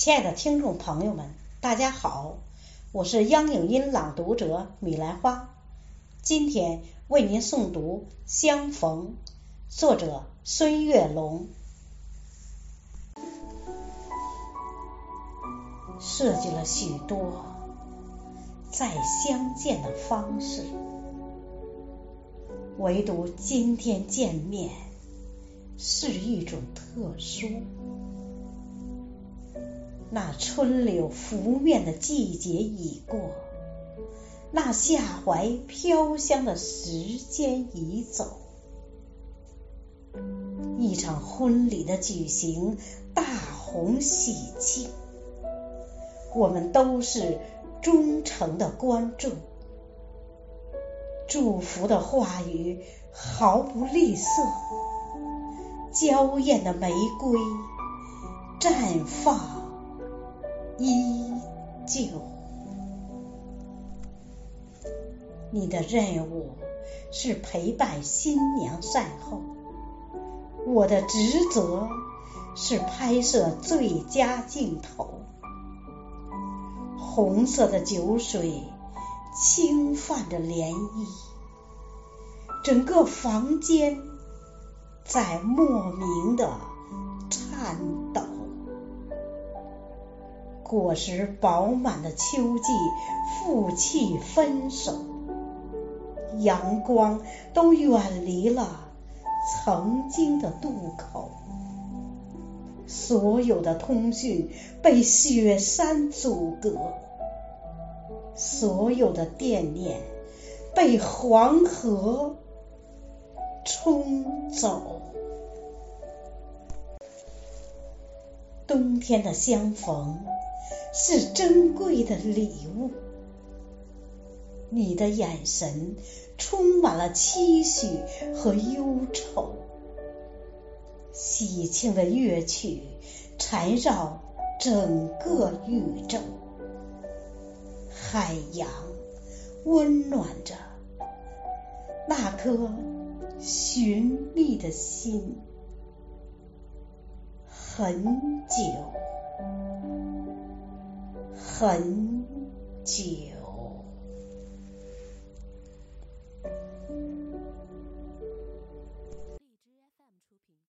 亲爱的听众朋友们，大家好，我是央影音朗读者米兰花，今天为您诵读《相逢》，作者孙月龙。设计了许多再相见的方式，唯独今天见面是一种特殊。那春柳拂面的季节已过，那夏槐飘香的时间已走。一场婚礼的举行，大红喜庆，我们都是忠诚的观众。祝福的话语毫不吝啬，娇艳的玫瑰绽放。依旧，你的任务是陪伴新娘善后，我的职责是拍摄最佳镜头。红色的酒水轻泛着涟漪，整个房间在莫名的颤抖。果实饱满的秋季，负气分手，阳光都远离了曾经的渡口，所有的通讯被雪山阻隔，所有的惦念被黄河冲走，冬天的相逢。是珍贵的礼物，你的眼神充满了期许和忧愁。喜庆的乐曲缠绕整个宇宙，海洋温暖着那颗寻觅的心，很久。很久。